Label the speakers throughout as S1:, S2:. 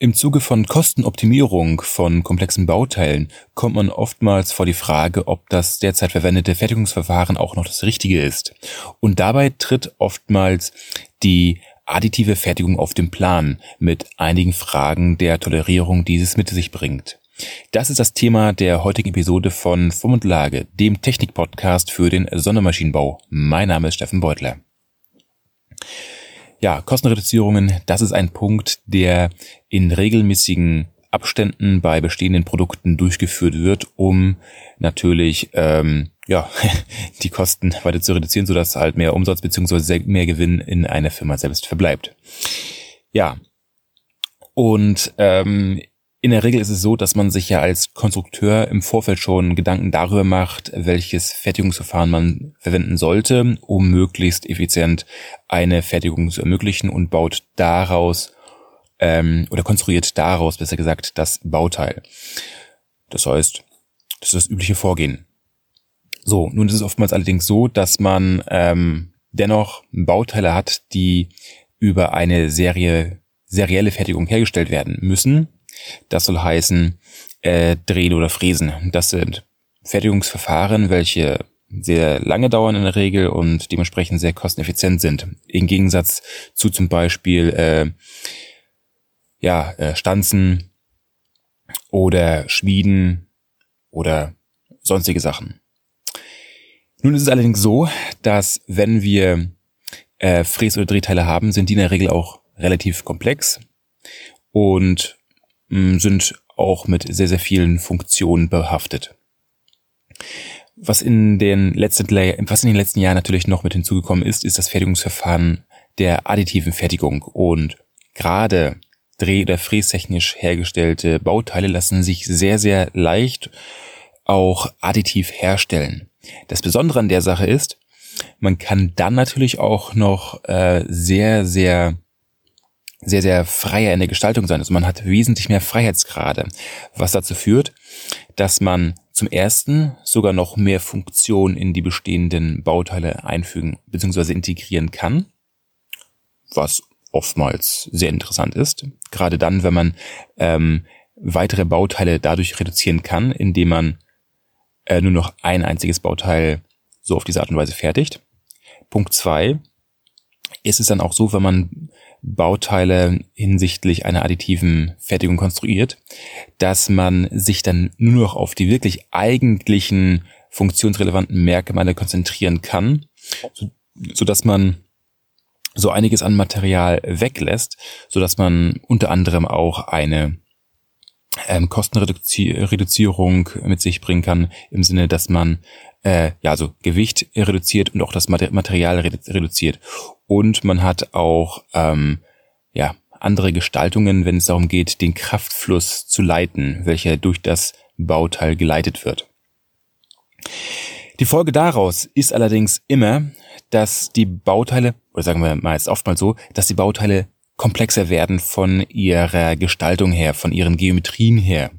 S1: Im Zuge von Kostenoptimierung von komplexen Bauteilen kommt man oftmals vor die Frage, ob das derzeit verwendete Fertigungsverfahren auch noch das richtige ist. Und dabei tritt oftmals die additive Fertigung auf den Plan mit einigen Fragen der Tolerierung dieses mit sich bringt. Das ist das Thema der heutigen Episode von Form und Lage, dem Technik-Podcast für den Sondermaschinenbau. Mein Name ist Steffen Beutler. Ja, Kostenreduzierungen, das ist ein Punkt, der in regelmäßigen Abständen bei bestehenden Produkten durchgeführt wird, um natürlich ähm, ja die Kosten weiter zu reduzieren, sodass halt mehr Umsatz bzw. mehr Gewinn in einer Firma selbst verbleibt. Ja, und ähm, in der Regel ist es so, dass man sich ja als Konstrukteur im Vorfeld schon Gedanken darüber macht, welches Fertigungsverfahren man verwenden sollte, um möglichst effizient eine Fertigung zu ermöglichen und baut daraus ähm, oder konstruiert daraus, besser gesagt, das Bauteil. Das heißt, das ist das übliche Vorgehen. So, nun ist es oftmals allerdings so, dass man ähm, dennoch Bauteile hat, die über eine Serie serielle Fertigung hergestellt werden müssen das soll heißen äh, drehen oder fräsen. Das sind Fertigungsverfahren, welche sehr lange dauern in der Regel und dementsprechend sehr kosteneffizient sind. Im Gegensatz zu zum Beispiel äh, ja, äh, Stanzen oder Schmieden oder sonstige Sachen. Nun ist es allerdings so, dass wenn wir äh, Fräs- oder Drehteile haben, sind die in der Regel auch relativ komplex und sind auch mit sehr, sehr vielen Funktionen behaftet. Was in den letzten, was in den letzten Jahren natürlich noch mit hinzugekommen ist, ist das Fertigungsverfahren der additiven Fertigung und gerade dreh- oder frästechnisch hergestellte Bauteile lassen sich sehr, sehr leicht auch additiv herstellen. Das Besondere an der Sache ist, man kann dann natürlich auch noch äh, sehr, sehr sehr, sehr freier in der Gestaltung sein. Also man hat wesentlich mehr Freiheitsgrade, was dazu führt, dass man zum ersten sogar noch mehr Funktionen in die bestehenden Bauteile einfügen bzw. integrieren kann, was oftmals sehr interessant ist. Gerade dann, wenn man ähm, weitere Bauteile dadurch reduzieren kann, indem man äh, nur noch ein einziges Bauteil so auf diese Art und Weise fertigt. Punkt zwei ist es dann auch so, wenn man Bauteile hinsichtlich einer additiven Fertigung konstruiert, dass man sich dann nur noch auf die wirklich eigentlichen funktionsrelevanten Merkmale konzentrieren kann, so, so dass man so einiges an Material weglässt, so dass man unter anderem auch eine ähm, Kostenreduzierung mit sich bringen kann, im Sinne, dass man äh, ja also Gewicht reduziert und auch das Material reduziert. Und man hat auch ähm, ja andere Gestaltungen, wenn es darum geht, den Kraftfluss zu leiten, welcher durch das Bauteil geleitet wird. Die Folge daraus ist allerdings immer, dass die Bauteile, oder sagen wir mal jetzt oftmals so, dass die Bauteile komplexer werden von ihrer Gestaltung her, von ihren Geometrien her.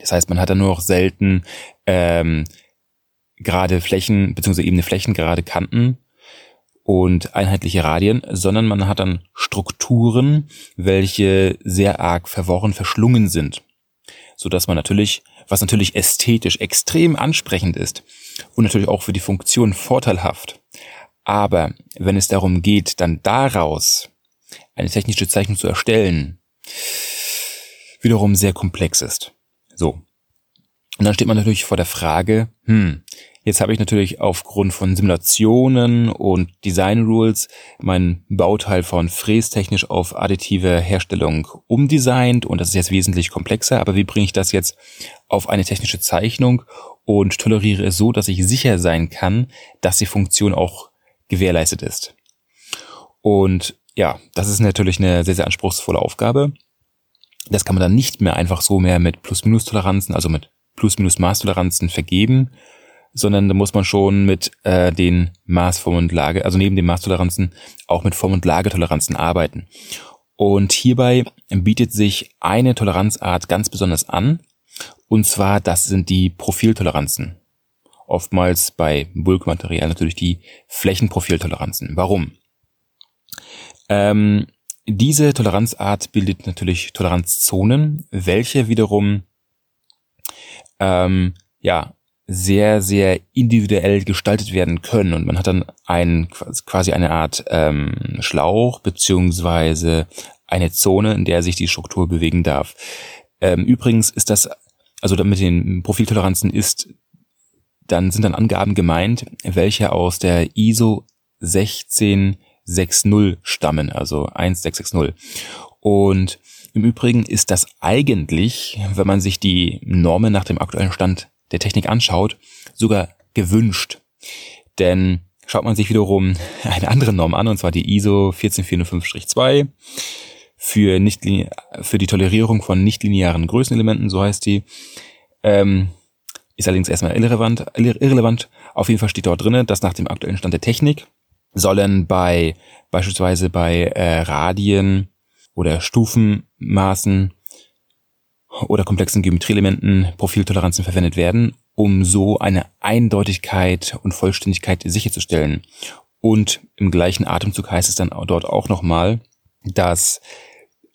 S1: Das heißt, man hat dann nur noch selten ähm, gerade Flächen, beziehungsweise ebene Flächen, gerade Kanten und einheitliche Radien, sondern man hat dann Strukturen, welche sehr arg verworren, verschlungen sind. So dass man natürlich, was natürlich ästhetisch extrem ansprechend ist und natürlich auch für die Funktion vorteilhaft. Aber wenn es darum geht, dann daraus eine technische Zeichnung zu erstellen, wiederum sehr komplex ist. So. Und dann steht man natürlich vor der Frage, hm, Jetzt habe ich natürlich aufgrund von Simulationen und Design Rules mein Bauteil von frästechnisch auf additive Herstellung umdesignt und das ist jetzt wesentlich komplexer, aber wie bringe ich das jetzt auf eine technische Zeichnung und toleriere es so, dass ich sicher sein kann, dass die Funktion auch gewährleistet ist. Und ja, das ist natürlich eine sehr, sehr anspruchsvolle Aufgabe. Das kann man dann nicht mehr einfach so mehr mit Plus-Minus-Toleranzen, also mit Plus-Minus-Maß-Toleranzen vergeben, sondern da muss man schon mit äh, den Maßform und Lage, also neben den Maßtoleranzen auch mit Form- und Lagetoleranzen arbeiten. Und hierbei bietet sich eine Toleranzart ganz besonders an, und zwar das sind die Profiltoleranzen. Oftmals bei Bulkmaterial natürlich die Flächenprofiltoleranzen. Warum? Ähm, diese Toleranzart bildet natürlich Toleranzzonen, welche wiederum ähm, ja sehr, sehr individuell gestaltet werden können. Und man hat dann ein, quasi eine Art ähm, Schlauch beziehungsweise eine Zone, in der sich die Struktur bewegen darf. Ähm, übrigens ist das, also mit den Profiltoleranzen ist, dann sind dann Angaben gemeint, welche aus der ISO 16660 stammen, also 1660. Und im Übrigen ist das eigentlich, wenn man sich die Normen nach dem aktuellen Stand der Technik anschaut, sogar gewünscht. Denn schaut man sich wiederum eine andere Norm an, und zwar die ISO 14405-2 für, nicht, für die Tolerierung von nichtlinearen Größenelementen, so heißt die, ähm, ist allerdings erstmal irrelevant, irrelevant. Auf jeden Fall steht dort drinnen, dass nach dem aktuellen Stand der Technik sollen bei beispielsweise bei äh, Radien oder Stufenmaßen oder komplexen Geometrieelementen Profiltoleranzen verwendet werden, um so eine Eindeutigkeit und Vollständigkeit sicherzustellen. Und im gleichen Atemzug heißt es dann dort auch nochmal, dass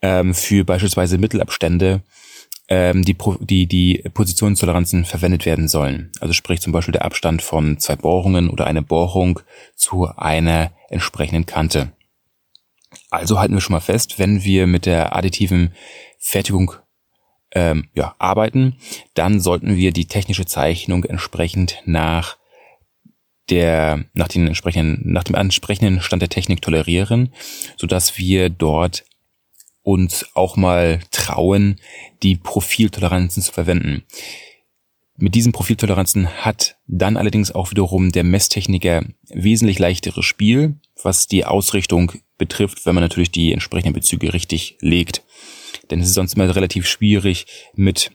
S1: ähm, für beispielsweise Mittelabstände ähm, die, die, die Positionstoleranzen verwendet werden sollen. Also sprich zum Beispiel der Abstand von zwei Bohrungen oder eine Bohrung zu einer entsprechenden Kante. Also halten wir schon mal fest, wenn wir mit der additiven Fertigung ähm, ja, arbeiten, dann sollten wir die technische Zeichnung entsprechend nach der, nach den entsprechenden, nach dem entsprechenden Stand der Technik tolerieren, so dass wir dort uns auch mal trauen, die Profiltoleranzen zu verwenden. Mit diesen Profiltoleranzen hat dann allerdings auch wiederum der Messtechniker wesentlich leichteres Spiel, was die Ausrichtung betrifft, wenn man natürlich die entsprechenden Bezüge richtig legt. Denn es ist sonst immer relativ schwierig, mit,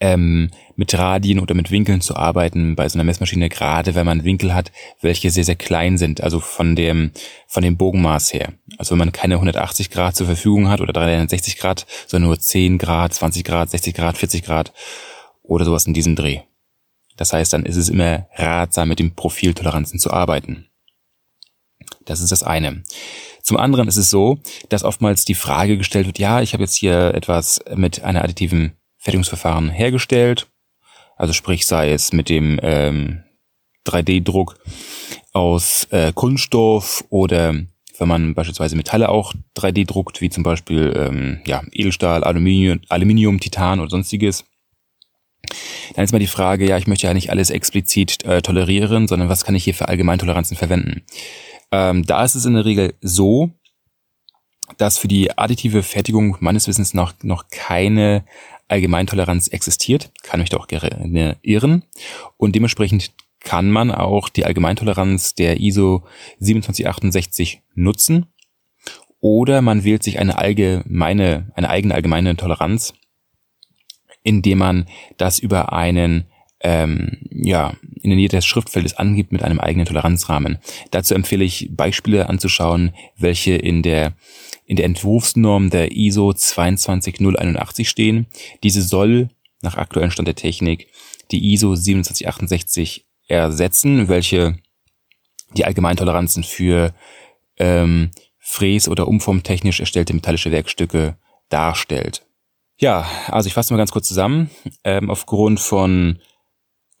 S1: ähm, mit Radien oder mit Winkeln zu arbeiten bei so einer Messmaschine, gerade wenn man Winkel hat, welche sehr, sehr klein sind, also von dem, von dem Bogenmaß her. Also wenn man keine 180 Grad zur Verfügung hat oder 360 Grad, sondern nur 10 Grad, 20 Grad, 60 Grad, 40 Grad oder sowas in diesem Dreh. Das heißt, dann ist es immer ratsam, mit den Profiltoleranzen zu arbeiten. Das ist das eine. Zum anderen ist es so, dass oftmals die Frage gestellt wird, ja, ich habe jetzt hier etwas mit einer additiven Fertigungsverfahren hergestellt, also sprich sei es mit dem ähm, 3D-Druck aus äh, Kunststoff oder wenn man beispielsweise Metalle auch 3D druckt, wie zum Beispiel ähm, ja, Edelstahl, Aluminium, Aluminium, Titan oder sonstiges. Dann ist mal die Frage, ja, ich möchte ja nicht alles explizit äh, tolerieren, sondern was kann ich hier für Allgemeintoleranzen verwenden? Ähm, da ist es in der Regel so, dass für die additive Fertigung meines Wissens noch, noch keine Allgemeintoleranz existiert. Kann mich doch gerne irren. Und dementsprechend kann man auch die Allgemeintoleranz der ISO 2768 nutzen. Oder man wählt sich eine allgemeine, eine eigene allgemeine Toleranz, indem man das über einen ähm, ja, in der Nähe des Schriftfeldes angibt mit einem eigenen Toleranzrahmen. Dazu empfehle ich Beispiele anzuschauen, welche in der in der Entwurfsnorm der ISO 22081 stehen. Diese soll nach aktuellem Stand der Technik die ISO 2768 ersetzen, welche die Allgemeintoleranzen für ähm, fräs- oder umformtechnisch erstellte metallische Werkstücke darstellt. Ja, also ich fasse mal ganz kurz zusammen. Ähm, aufgrund von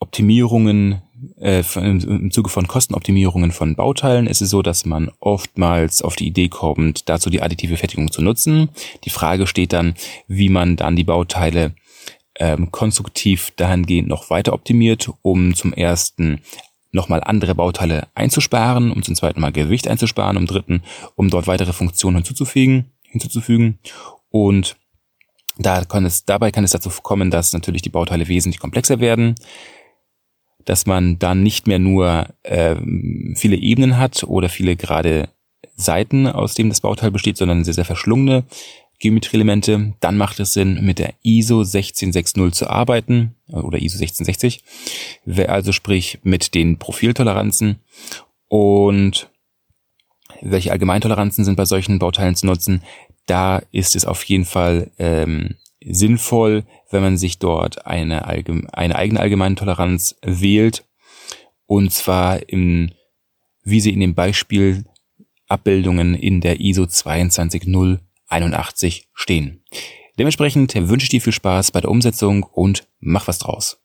S1: Optimierungen äh, im Zuge von Kostenoptimierungen von Bauteilen ist es so, dass man oftmals auf die Idee kommt, dazu die additive Fertigung zu nutzen. Die Frage steht dann, wie man dann die Bauteile ähm, konstruktiv dahingehend noch weiter optimiert, um zum ersten nochmal andere Bauteile einzusparen, um zum zweiten Mal Gewicht einzusparen, um dritten, um dort weitere Funktionen hinzuzufügen, hinzuzufügen und da kann es, dabei kann es dazu kommen, dass natürlich die Bauteile wesentlich komplexer werden dass man dann nicht mehr nur äh, viele Ebenen hat oder viele gerade Seiten, aus dem das Bauteil besteht, sondern sehr, sehr verschlungene Geometrieelemente, dann macht es Sinn, mit der ISO 16660 zu arbeiten oder ISO 1660, also sprich mit den Profiltoleranzen und welche Allgemeintoleranzen sind bei solchen Bauteilen zu nutzen. Da ist es auf jeden Fall ähm, sinnvoll, wenn man sich dort eine, eine eigene allgemeine Toleranz wählt. Und zwar im, wie sie in dem Beispiel Abbildungen in der ISO 22081 stehen. Dementsprechend wünsche ich dir viel Spaß bei der Umsetzung und mach was draus.